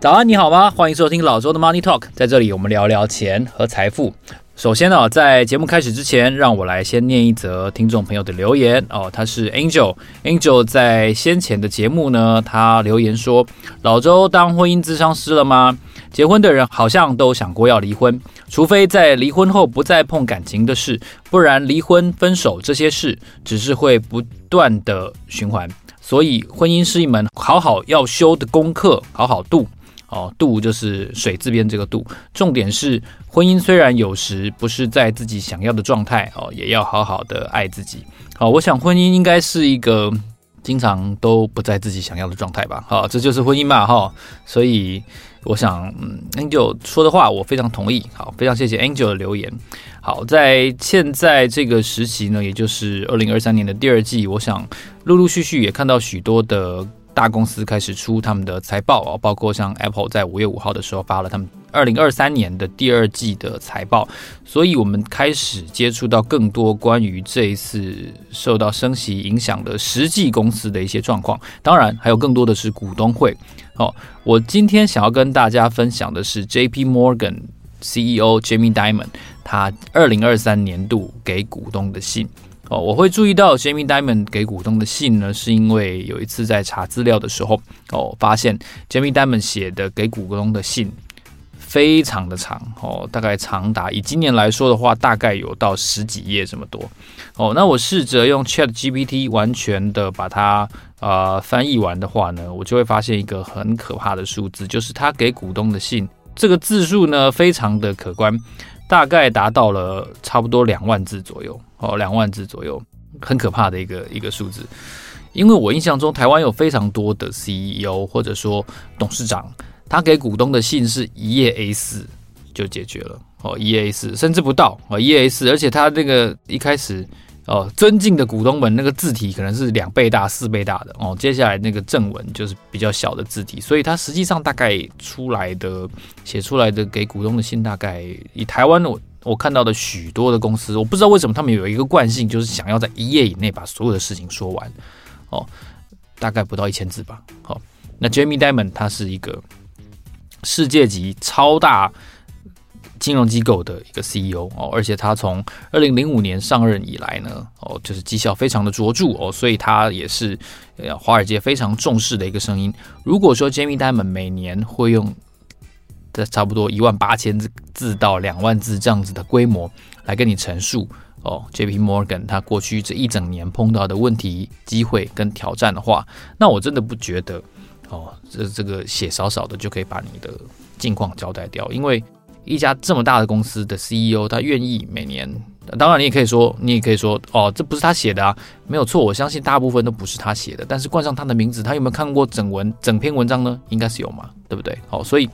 早安，你好吗？欢迎收听老周的 Money Talk，在这里我们聊聊钱和财富。首先呢，在节目开始之前，让我来先念一则听众朋友的留言哦。他是 Angel，Angel 在先前的节目呢，他留言说：“老周当婚姻咨商师了吗？结婚的人好像都想过要离婚，除非在离婚后不再碰感情的事，不然离婚分手这些事只是会不断的循环。所以婚姻是一门好好要修的功课，好好度。”哦，度就是水字边这个度。重点是，婚姻虽然有时不是在自己想要的状态哦，也要好好的爱自己。好，我想婚姻应该是一个经常都不在自己想要的状态吧。好，这就是婚姻嘛。哈，所以我想，嗯，Angel 说的话我非常同意。好，非常谢谢 Angel 的留言。好，在现在这个时期呢，也就是二零二三年的第二季，我想陆陆续续也看到许多的。大公司开始出他们的财报哦，包括像 Apple 在五月五号的时候发了他们二零二三年的第二季的财报，所以我们开始接触到更多关于这一次受到升息影响的实际公司的一些状况。当然，还有更多的是股东会。哦，我今天想要跟大家分享的是 JP Morgan CEO Jamie Dimon 他二零二三年度给股东的信。哦，我会注意到 Jamie Dimon 给股东的信呢，是因为有一次在查资料的时候，哦，发现 Jamie Dimon 写的给股东的信非常的长，哦，大概长达以今年来说的话，大概有到十几页这么多。哦，那我试着用 Chat GPT 完全的把它呃翻译完的话呢，我就会发现一个很可怕的数字，就是他给股东的信这个字数呢，非常的可观。大概达到了差不多两万字左右，哦，两万字左右，很可怕的一个一个数字。因为我印象中，台湾有非常多的 CEO 或者说董事长，他给股东的信是一页 A 四就解决了，哦，一页 A 四甚至不到，哦，一页 A 四而且他那个一开始。哦，尊敬的股东们，那个字体可能是两倍大、四倍大的哦。接下来那个正文就是比较小的字体，所以它实际上大概出来的、写出来的给股东的信，大概以台湾我我看到的许多的公司，我不知道为什么他们有一个惯性，就是想要在一页以内把所有的事情说完哦，大概不到一千字吧。好、哦，那 Jamie Dimon 他是一个世界级超大。金融机构的一个 CEO 哦，而且他从二零零五年上任以来呢，哦，就是绩效非常的卓著哦，所以他也是呃华尔街非常重视的一个声音。如果说 Jamie Dimon 每年会用这差不多一万八千字到两万字这样子的规模来跟你陈述哦，JP Morgan 他过去这一整年碰到的问题、机会跟挑战的话，那我真的不觉得哦，这这个写少少的就可以把你的近况交代掉，因为。一家这么大的公司的 CEO，他愿意每年，当然你也可以说，你也可以说，哦，这不是他写的啊，没有错，我相信大部分都不是他写的，但是冠上他的名字，他有没有看过整文整篇文章呢？应该是有嘛，对不对？好，所以，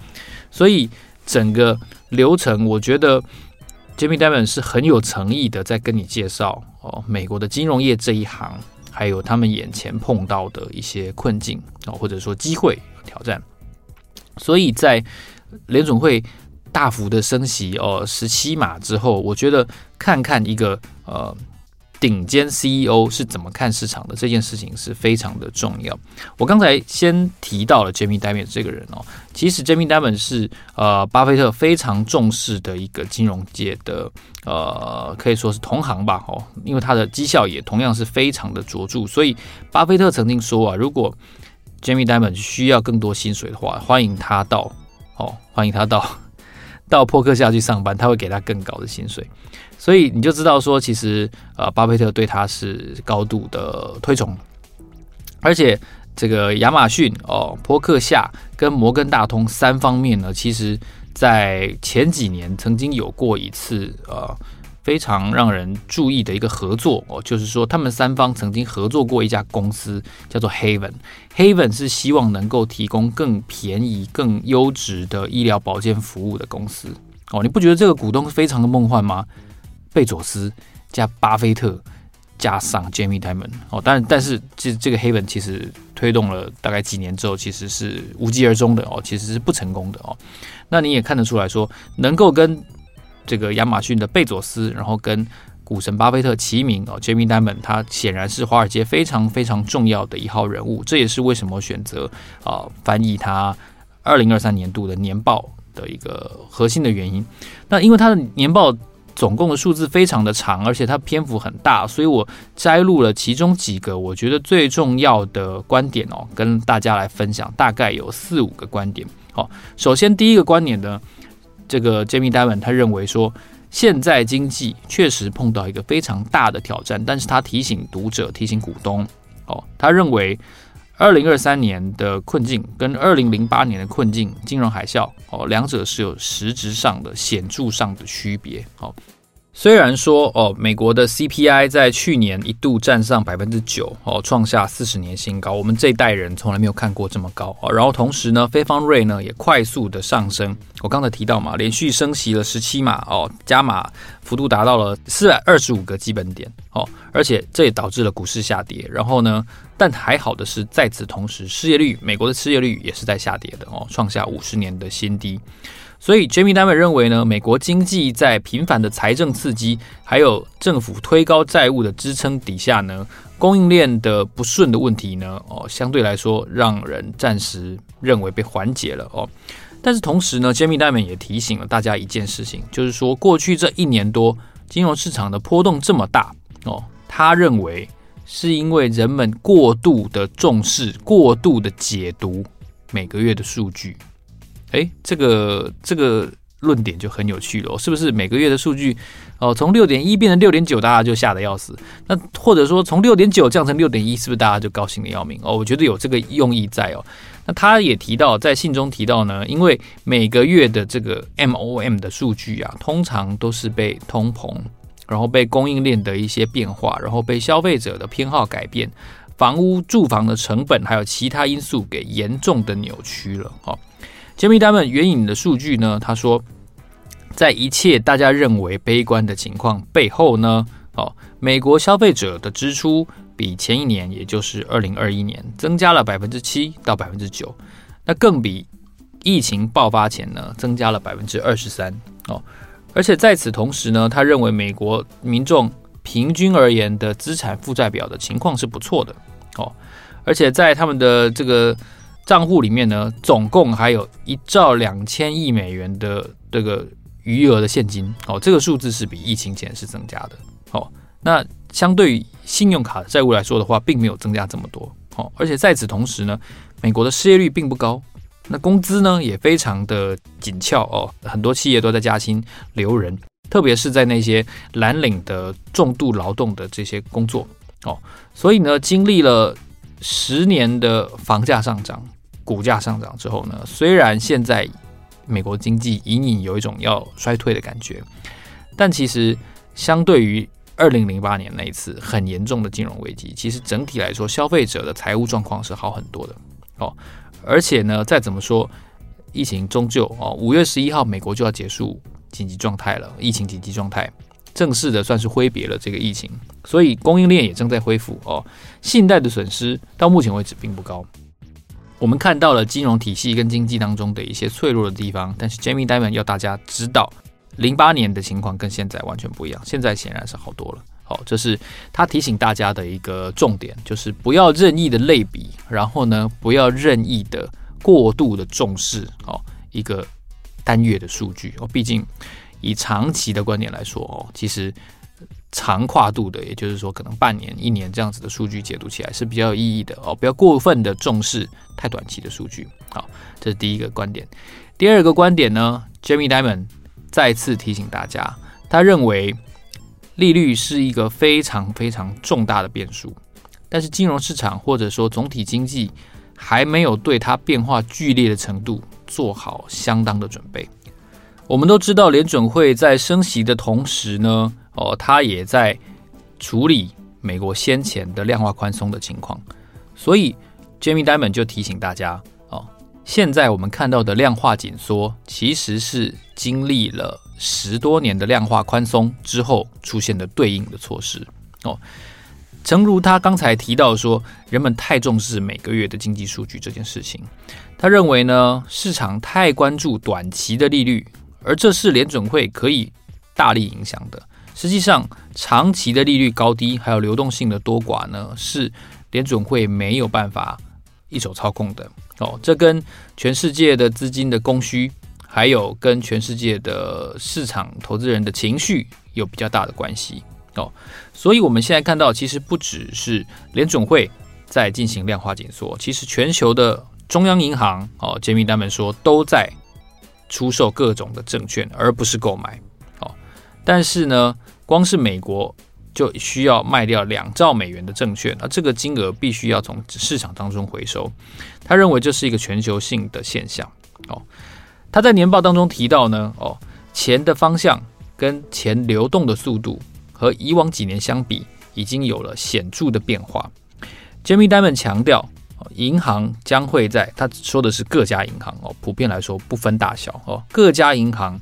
所以整个流程，我觉得 Jamie Dimon 是很有诚意的，在跟你介绍哦，美国的金融业这一行，还有他们眼前碰到的一些困境啊，或者说机会挑战，所以在联总会。大幅的升息哦，十七码之后，我觉得看看一个呃顶尖 CEO 是怎么看市场的这件事情是非常的重要。我刚才先提到了 Jamie Dimon 这个人哦，其实 Jamie Dimon 是呃巴菲特非常重视的一个金融界的呃可以说是同行吧哦，因为他的绩效也同样是非常的卓著，所以巴菲特曾经说啊，如果 Jamie Dimon 需要更多薪水的话，欢迎他到哦，欢迎他到。到波克下去上班，他会给他更高的薪水，所以你就知道说，其实呃，巴菲特对他是高度的推崇，而且这个亚马逊哦、波克夏跟摩根大通三方面呢，其实在前几年曾经有过一次呃。非常让人注意的一个合作哦，就是说他们三方曾经合作过一家公司，叫做 Haven。Haven 是希望能够提供更便宜、更优质的医疗保健服务的公司哦。你不觉得这个股东非常的梦幻吗？贝佐斯加巴菲特加上 Jamie Dimon 哦，但但是这这个黑本其实推动了大概几年之后，其实是无疾而终的哦，其实是不成功的哦。那你也看得出来说，能够跟这个亚马逊的贝佐斯，然后跟股神巴菲特齐名哦，Jamie Dimon 他显然是华尔街非常非常重要的一号人物，这也是为什么选择啊、翻译他二零二三年度的年报的一个核心的原因。那因为他的年报总共的数字非常的长，而且它篇幅很大，所以我摘录了其中几个我觉得最重要的观点哦，跟大家来分享，大概有四五个观点。好，首先第一个观点呢，这个 Jamie Dimon 他认为说。现在经济确实碰到一个非常大的挑战，但是他提醒读者、提醒股东，哦，他认为二零二三年的困境跟二零零八年的困境、金融海啸，哦，两者是有实质上的、显著上的区别，哦。虽然说哦，美国的 CPI 在去年一度站上百分之九哦，创下四十年新高，我们这一代人从来没有看过这么高哦。然后同时呢，非方瑞呢也快速的上升。我刚才提到嘛，连续升息了十七码哦，加码幅度达到了四百二十五个基本点哦，而且这也导致了股市下跌。然后呢，但还好的是，在此同时，失业率美国的失业率也是在下跌的哦，创下五十年的新低。所以，Jamie Dimon 认为呢，美国经济在频繁的财政刺激，还有政府推高债务的支撑底下呢，供应链的不顺的问题呢，哦，相对来说让人暂时认为被缓解了哦。但是同时呢，Jamie Dimon 也提醒了大家一件事情，就是说过去这一年多金融市场的波动这么大哦，他认为是因为人们过度的重视、过度的解读每个月的数据。诶，这个这个论点就很有趣了，是不是每个月的数据哦，从六点一变成六点九，大家就吓得要死？那或者说从六点九降成六点一，是不是大家就高兴的要命？哦，我觉得有这个用意在哦。那他也提到，在信中提到呢，因为每个月的这个 MOM 的数据啊，通常都是被通膨，然后被供应链的一些变化，然后被消费者的偏好改变，房屋住房的成本，还有其他因素给严重的扭曲了。哦。揭秘他们援引的数据呢，他说，在一切大家认为悲观的情况背后呢，哦，美国消费者的支出比前一年，也就是二零二一年，增加了百分之七到百分之九，那更比疫情爆发前呢，增加了百分之二十三哦。而且在此同时呢，他认为美国民众平均而言的资产负债表的情况是不错的哦，而且在他们的这个。账户里面呢，总共还有一兆两千亿美元的这个余额的现金哦，这个数字是比疫情前是增加的哦。那相对于信用卡债务来说的话，并没有增加这么多哦。而且在此同时呢，美国的失业率并不高，那工资呢也非常的紧俏哦，很多企业都在加薪留人，特别是在那些蓝领的重度劳动的这些工作哦。所以呢，经历了十年的房价上涨。股价上涨之后呢，虽然现在美国经济隐隐有一种要衰退的感觉，但其实相对于二零零八年那一次很严重的金融危机，其实整体来说，消费者的财务状况是好很多的哦。而且呢，再怎么说，疫情终究哦，五月十一号美国就要结束紧急状态了，疫情紧急状态正式的算是挥别了这个疫情，所以供应链也正在恢复哦。信贷的损失到目前为止并不高。我们看到了金融体系跟经济当中的一些脆弱的地方，但是 Jamie Dimon 要大家知道，零八年的情况跟现在完全不一样，现在显然是好多了。好，这是他提醒大家的一个重点，就是不要任意的类比，然后呢，不要任意的过度的重视哦一个单月的数据哦，毕竟以长期的观点来说哦，其实。长跨度的，也就是说，可能半年、一年这样子的数据解读起来是比较有意义的哦。不要过分的重视太短期的数据。好，这是第一个观点。第二个观点呢，Jamie Dimon 再次提醒大家，他认为利率是一个非常非常重大的变数，但是金融市场或者说总体经济还没有对它变化剧烈的程度做好相当的准备。我们都知道，联准会在升息的同时呢。哦，他也在处理美国先前的量化宽松的情况，所以 Jamie Dimon 就提醒大家哦，现在我们看到的量化紧缩，其实是经历了十多年的量化宽松之后出现的对应的措施哦。诚如他刚才提到说，人们太重视每个月的经济数据这件事情，他认为呢，市场太关注短期的利率，而这是联准会可以。大力影响的。实际上，长期的利率高低，还有流动性的多寡呢，是联准会没有办法一手操控的哦。这跟全世界的资金的供需，还有跟全世界的市场投资人的情绪有比较大的关系哦。所以，我们现在看到，其实不只是联准会在进行量化紧缩，其实全球的中央银行哦，杰米·丹们说都在出售各种的证券，而不是购买哦。但是呢，光是美国就需要卖掉两兆美元的证券，那这个金额必须要从市场当中回收。他认为这是一个全球性的现象。哦，他在年报当中提到呢，哦，钱的方向跟钱流动的速度和以往几年相比，已经有了显著的变化。Jamie Dimon 强调，银行将会在他说的是各家银行哦，普遍来说不分大小哦，各家银行。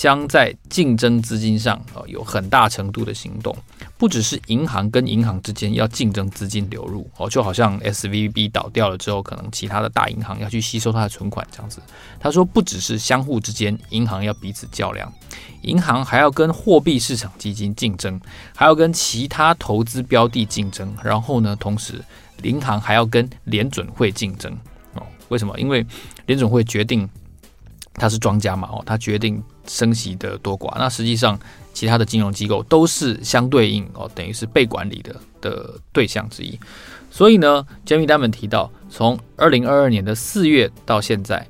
将在竞争资金上啊有很大程度的行动，不只是银行跟银行之间要竞争资金流入哦，就好像 SVB 倒掉了之后，可能其他的大银行要去吸收它的存款这样子。他说，不只是相互之间银行要彼此较量，银行还要跟货币市场基金竞争，还要跟其他投资标的竞争，然后呢，同时银行还要跟联准会竞争哦。为什么？因为联准会决定。他是庄家嘛？哦，他决定升息的多寡。那实际上，其他的金融机构都是相对应哦，等于是被管理的的对象之一。所以呢，Jamie Dimon 提到，从二零二二年的四月到现在，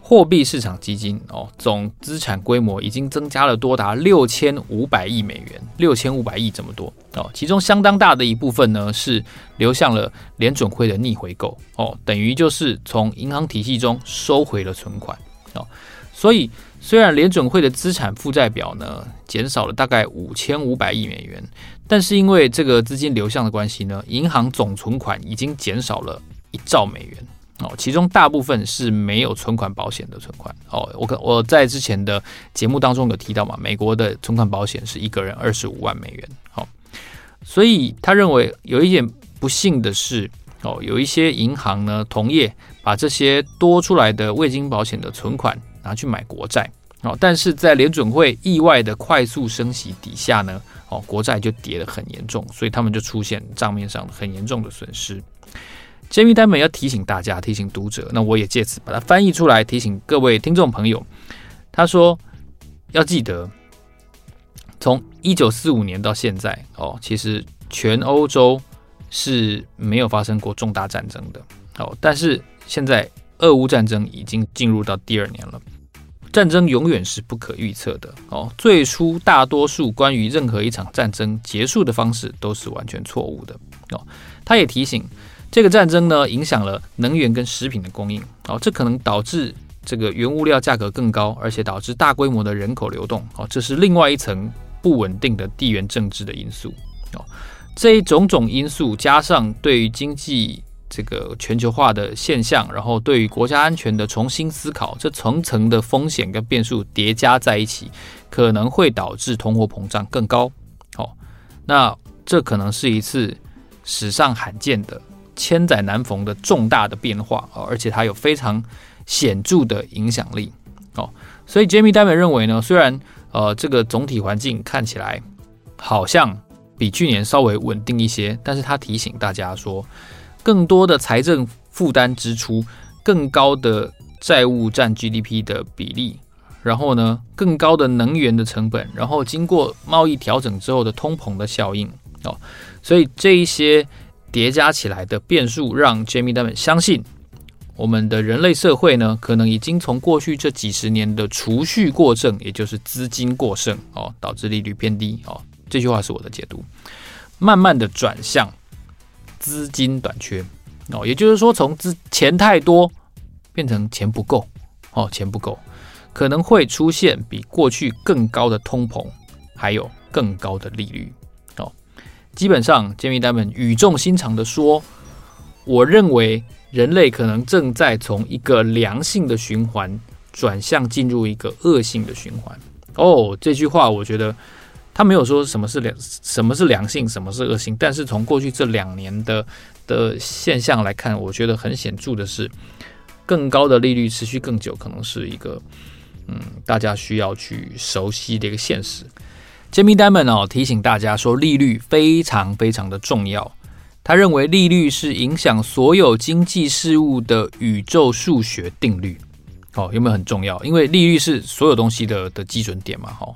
货币市场基金哦总资产规模已经增加了多达六千五百亿美元，六千五百亿这么多哦。其中相当大的一部分呢是流向了联准会的逆回购哦，等于就是从银行体系中收回了存款。哦，所以虽然联准会的资产负债表呢减少了大概五千五百亿美元，但是因为这个资金流向的关系呢，银行总存款已经减少了一兆美元哦，其中大部分是没有存款保险的存款哦。我可我在之前的节目当中有提到嘛，美国的存款保险是一个人二十五万美元。哦，所以他认为有一点不幸的是。哦，有一些银行呢，同业把这些多出来的未经保险的存款拿去买国债哦，但是在联准会意外的快速升息底下呢，哦，国债就跌得很严重，所以他们就出现账面上很严重的损失。Jamie Dimon 要提醒大家，提醒读者，那我也借此把它翻译出来，提醒各位听众朋友。他说要记得，从一九四五年到现在哦，其实全欧洲。是没有发生过重大战争的哦，但是现在俄乌战争已经进入到第二年了。战争永远是不可预测的哦。最初大多数关于任何一场战争结束的方式都是完全错误的哦。他也提醒，这个战争呢，影响了能源跟食品的供应哦，这可能导致这个原物料价格更高，而且导致大规模的人口流动哦，这是另外一层不稳定的地缘政治的因素哦。这一种种因素加上对于经济这个全球化的现象，然后对于国家安全的重新思考，这层层的风险跟变数叠加在一起，可能会导致通货膨胀更高。哦，那这可能是一次史上罕见的千载难逢的重大的变化哦，而且它有非常显著的影响力。哦，所以 Jamie Dimon 认为呢，虽然呃这个总体环境看起来好像。比去年稍微稳定一些，但是他提醒大家说，更多的财政负担支出，更高的债务占 GDP 的比例，然后呢，更高的能源的成本，然后经过贸易调整之后的通膨的效应哦，所以这一些叠加起来的变数，让 Jamie Dimon 相信，我们的人类社会呢，可能已经从过去这几十年的储蓄过剩，也就是资金过剩哦，导致利率偏低哦。这句话是我的解读，慢慢的转向资金短缺哦，也就是说，从资钱太多变成钱不够哦，钱不够，可能会出现比过去更高的通膨，还有更高的利率哦。基本上，Jamie Dimon 语重心长的说，我认为人类可能正在从一个良性的循环转向进入一个恶性的循环哦。这句话我觉得。他没有说什么是良，什么是良性，什么是恶性。但是从过去这两年的的现象来看，我觉得很显著的是，更高的利率持续更久，可能是一个嗯大家需要去熟悉的一个现实。Jamie Dimon 哦提醒大家说，利率非常非常的重要。他认为利率是影响所有经济事务的宇宙数学定律。哦，有没有很重要？因为利率是所有东西的的基准点嘛。哈，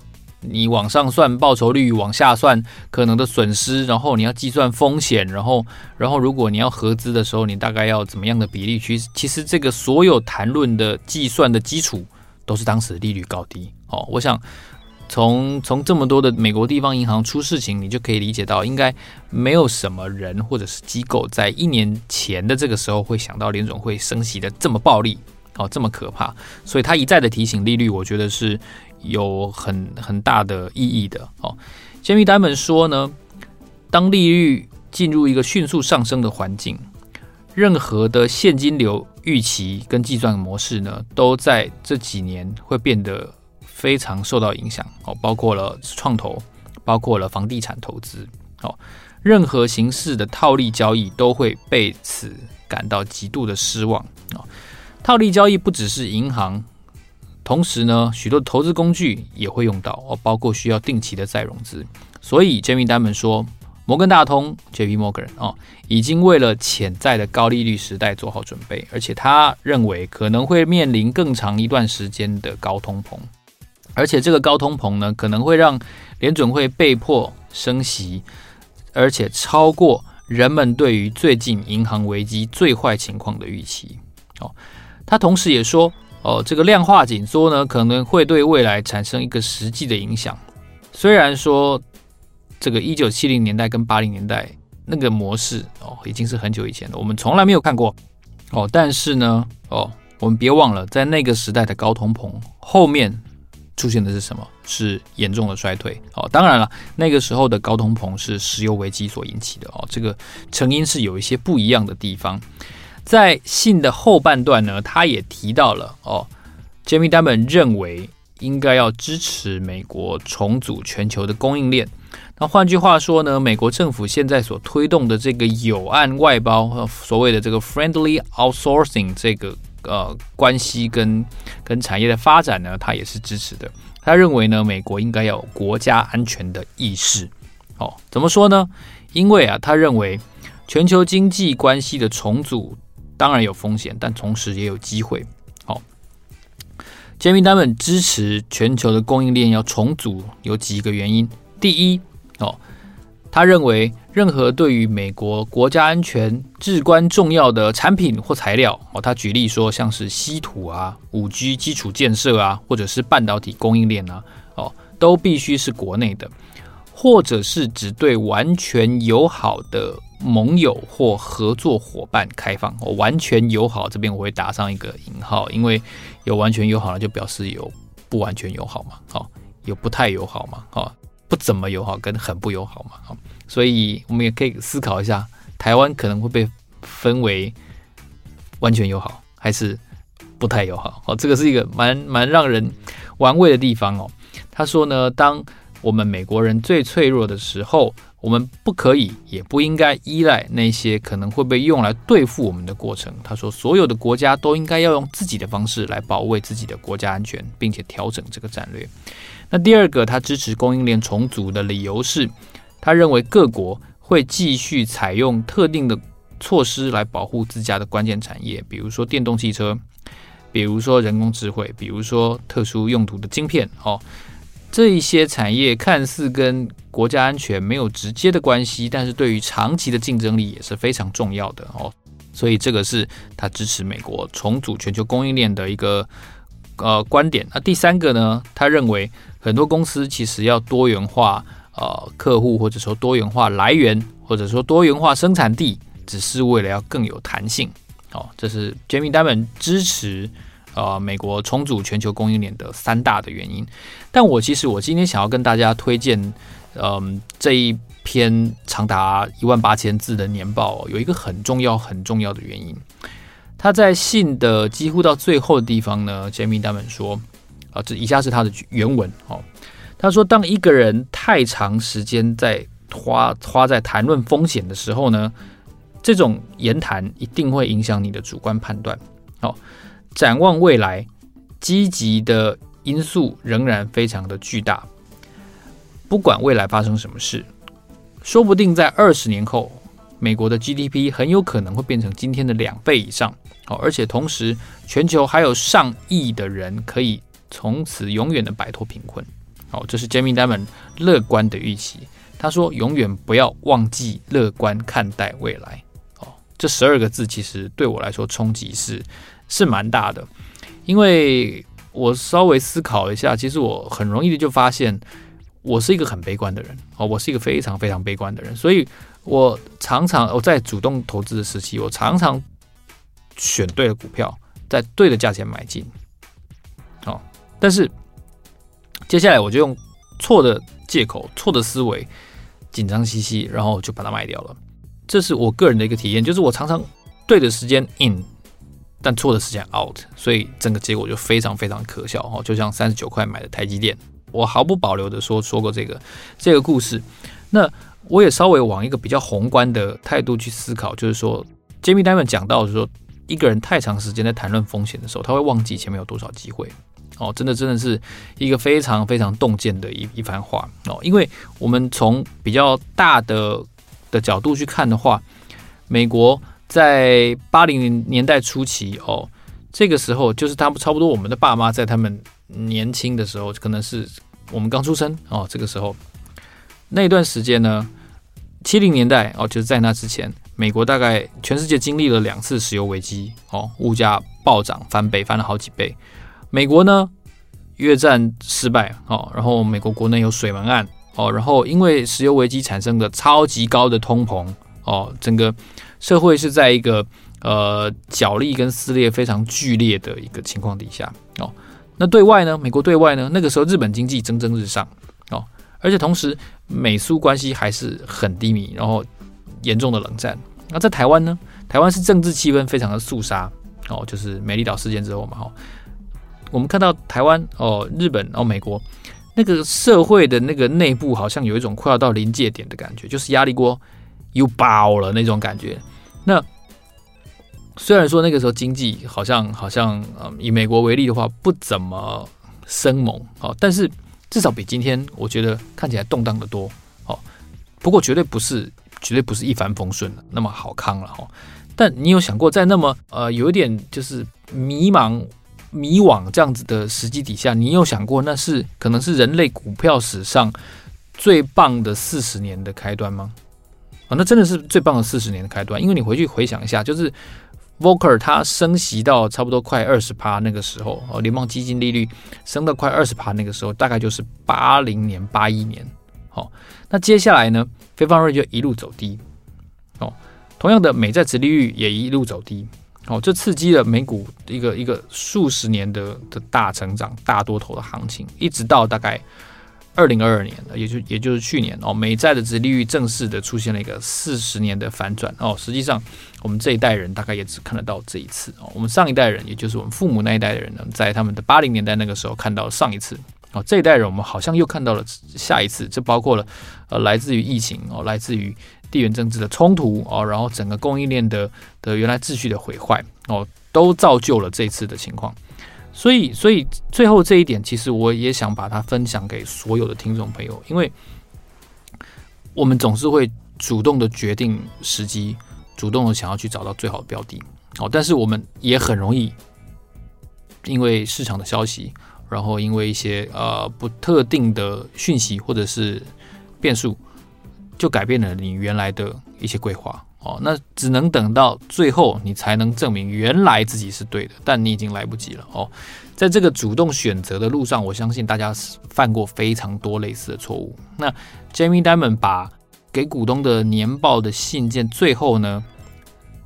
你往上算报酬率，往下算可能的损失，然后你要计算风险，然后然后如果你要合资的时候，你大概要怎么样的比例？其实其实这个所有谈论的计算的基础都是当时的利率高低。哦，我想。从从这么多的美国地方银行出事情，你就可以理解到，应该没有什么人或者是机构在一年前的这个时候会想到联总会升息的这么暴力，哦，这么可怕。所以他一再的提醒利率，我觉得是有很很大的意义的。哦，Jamie Dimon 说呢，当利率进入一个迅速上升的环境，任何的现金流预期跟计算模式呢，都在这几年会变得。非常受到影响哦，包括了创投，包括了房地产投资哦，任何形式的套利交易都会被此感到极度的失望哦。套利交易不只是银行，同时呢，许多投资工具也会用到哦，包括需要定期的再融资。所以，Jamie Dimon 说，摩根大通 （J.P. Morgan） 哦，已经为了潜在的高利率时代做好准备，而且他认为可能会面临更长一段时间的高通膨。而且这个高通膨呢，可能会让联准会被迫升息，而且超过人们对于最近银行危机最坏情况的预期。哦，他同时也说，哦，这个量化紧缩呢，可能会对未来产生一个实际的影响。虽然说这个一九七零年代跟八零年代那个模式哦，已经是很久以前了，我们从来没有看过。哦，但是呢，哦，我们别忘了，在那个时代的高通膨后面。出现的是什么？是严重的衰退。哦，当然了，那个时候的高通膨是石油危机所引起的。哦，这个成因是有一些不一样的地方。在信的后半段呢，他也提到了哦，Jamie Dimon 认为应该要支持美国重组全球的供应链。那换句话说呢，美国政府现在所推动的这个友岸外包，所谓的这个 friendly outsourcing 这个。呃，关系跟跟产业的发展呢，他也是支持的。他认为呢，美国应该要有国家安全的意识。哦，怎么说呢？因为啊，他认为全球经济关系的重组当然有风险，但同时也有机会。哦，Jamie Dimon 支持全球的供应链要重组，有几个原因。第一，哦。他认为，任何对于美国国家安全至关重要的产品或材料，哦，他举例说，像是稀土啊、五 G 基础建设啊，或者是半导体供应链啊，哦，都必须是国内的，或者是只对完全友好的盟友或合作伙伴开放。哦，完全友好这边我会打上一个引号，因为有完全友好了，就表示有不完全友好嘛，哦，有不太友好嘛，哦。不怎么友好，跟很不友好嘛，好所以我们也可以思考一下，台湾可能会被分为完全友好还是不太友好？哦，这个是一个蛮蛮让人玩味的地方哦。他说呢，当我们美国人最脆弱的时候，我们不可以也不应该依赖那些可能会被用来对付我们的过程。他说，所有的国家都应该要用自己的方式来保卫自己的国家安全，并且调整这个战略。那第二个，他支持供应链重组的理由是，他认为各国会继续采用特定的措施来保护自家的关键产业，比如说电动汽车，比如说人工智慧，比如说特殊用途的晶片。哦，这一些产业看似跟国家安全没有直接的关系，但是对于长期的竞争力也是非常重要的哦。所以这个是他支持美国重组全球供应链的一个呃观点。那第三个呢，他认为。很多公司其实要多元化，呃，客户或者说多元化来源，或者说多元化生产地，只是为了要更有弹性。哦，这是 Jamie Dimon 支持呃美国重组全球供应链的三大的原因。但我其实我今天想要跟大家推荐，嗯、呃，这一篇长达一万八千字的年报，有一个很重要很重要的原因。他在信的几乎到最后的地方呢，Jamie Dimon 说。啊，这以下是他的原文哦。他说：“当一个人太长时间在花花在谈论风险的时候呢，这种言谈一定会影响你的主观判断。哦，展望未来，积极的因素仍然非常的巨大。不管未来发生什么事，说不定在二十年后，美国的 GDP 很有可能会变成今天的两倍以上。哦，而且同时，全球还有上亿的人可以从此永远的摆脱贫困。哦，这是 Jamie Dimon 乐观的预期。他说：“永远不要忘记乐观看待未来。”哦，这十二个字其实对我来说冲击是是蛮大的，因为我稍微思考一下，其实我很容易的就发现，我是一个很悲观的人。哦，我是一个非常非常悲观的人，所以我常常我在主动投资的时期，我常常选对了股票，在对的价钱买进。哦，但是。接下来我就用错的借口、错的思维，紧张兮兮，然后就把它卖掉了。这是我个人的一个体验，就是我常常对的时间 in，但错的时间 out，所以整个结果就非常非常可笑哦。就像三十九块买的台积电，我毫不保留的说说过这个这个故事。那我也稍微往一个比较宏观的态度去思考，就是说，Jamie Dimon 讲到说，一个人太长时间在谈论风险的时候，他会忘记前面有多少机会。哦，真的真的是一个非常非常洞见的一一番话哦。因为我们从比较大的的角度去看的话，美国在八零年代初期哦，这个时候就是他们差不多我们的爸妈在他们年轻的时候，可能是我们刚出生哦，这个时候那段时间呢，七零年代哦，就是在那之前，美国大概全世界经历了两次石油危机哦，物价暴涨翻倍，翻了好几倍。美国呢，越战失败哦，然后美国国内有水门案哦，然后因为石油危机产生的超级高的通膨哦，整个社会是在一个呃角力跟撕裂非常剧烈的一个情况底下哦。那对外呢，美国对外呢，那个时候日本经济蒸蒸日上哦，而且同时美苏关系还是很低迷，然后严重的冷战。那在台湾呢，台湾是政治气氛非常的肃杀哦，就是美丽岛事件之后嘛哈。哦我们看到台湾哦，日本哦，美国那个社会的那个内部，好像有一种快要到临界点的感觉，就是压力锅又爆了那种感觉。那虽然说那个时候经济好像好像嗯，以美国为例的话，不怎么生猛哦，但是至少比今天我觉得看起来动荡的多哦。不过绝对不是绝对不是一帆风顺的那么好康了哈。但你有想过，在那么呃有一点就是迷茫。迷惘这样子的时机底下，你有想过那是可能是人类股票史上最棒的四十年的开端吗？啊，那真的是最棒的四十年的开端，因为你回去回想一下，就是 Volcker 它升息到差不多快二十趴那个时候，哦，联邦基金利率升到快二十趴那个时候，大概就是八零年、八一年。好，那接下来呢，费半锐就一路走低。哦，同样的，美债殖利率也一路走低。哦，这刺激了美股一个一个数十年的的大成长、大多头的行情，一直到大概二零二二年，也就也就是去年哦，美债的殖利率正式的出现了一个四十年的反转哦。实际上，我们这一代人大概也只看得到这一次哦。我们上一代人，也就是我们父母那一代的人呢，在他们的八零年代那个时候看到上一次哦。这一代人，我们好像又看到了下一次，这包括了呃，来自于疫情哦，来自于。地缘政治的冲突哦，然后整个供应链的的原来秩序的毁坏哦，都造就了这次的情况。所以，所以最后这一点，其实我也想把它分享给所有的听众朋友，因为我们总是会主动的决定时机，主动的想要去找到最好的标的哦，但是我们也很容易因为市场的消息，然后因为一些呃不特定的讯息或者是变数。就改变了你原来的一些规划哦，那只能等到最后你才能证明原来自己是对的，但你已经来不及了哦。在这个主动选择的路上，我相信大家犯过非常多类似的错误。那 Jamie Dimon 把给股东的年报的信件最后呢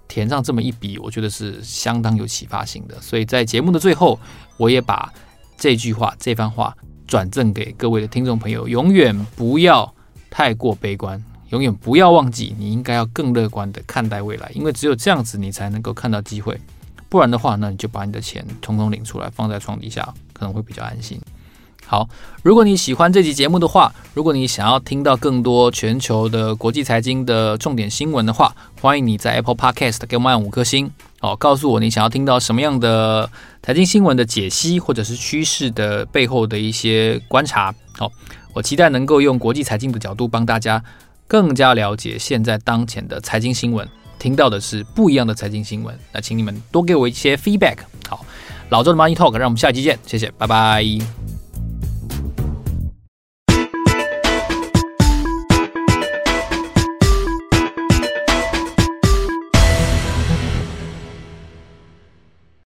填上这么一笔，我觉得是相当有启发性的。所以在节目的最后，我也把这句话这番话转赠给各位的听众朋友，永远不要。太过悲观，永远不要忘记，你应该要更乐观的看待未来，因为只有这样子，你才能够看到机会。不然的话，那你就把你的钱统统领出来，放在床底下，可能会比较安心。好，如果你喜欢这期节目的话，如果你想要听到更多全球的国际财经的重点新闻的话，欢迎你在 Apple Podcast 给我们按五颗星，哦，告诉我你想要听到什么样的财经新闻的解析，或者是趋势的背后的一些观察。好。我期待能够用国际财经的角度帮大家更加了解现在当前的财经新闻，听到的是不一样的财经新闻。那请你们多给我一些 feedback。好，老周的 Money Talk，让我们下期见，谢谢，拜拜。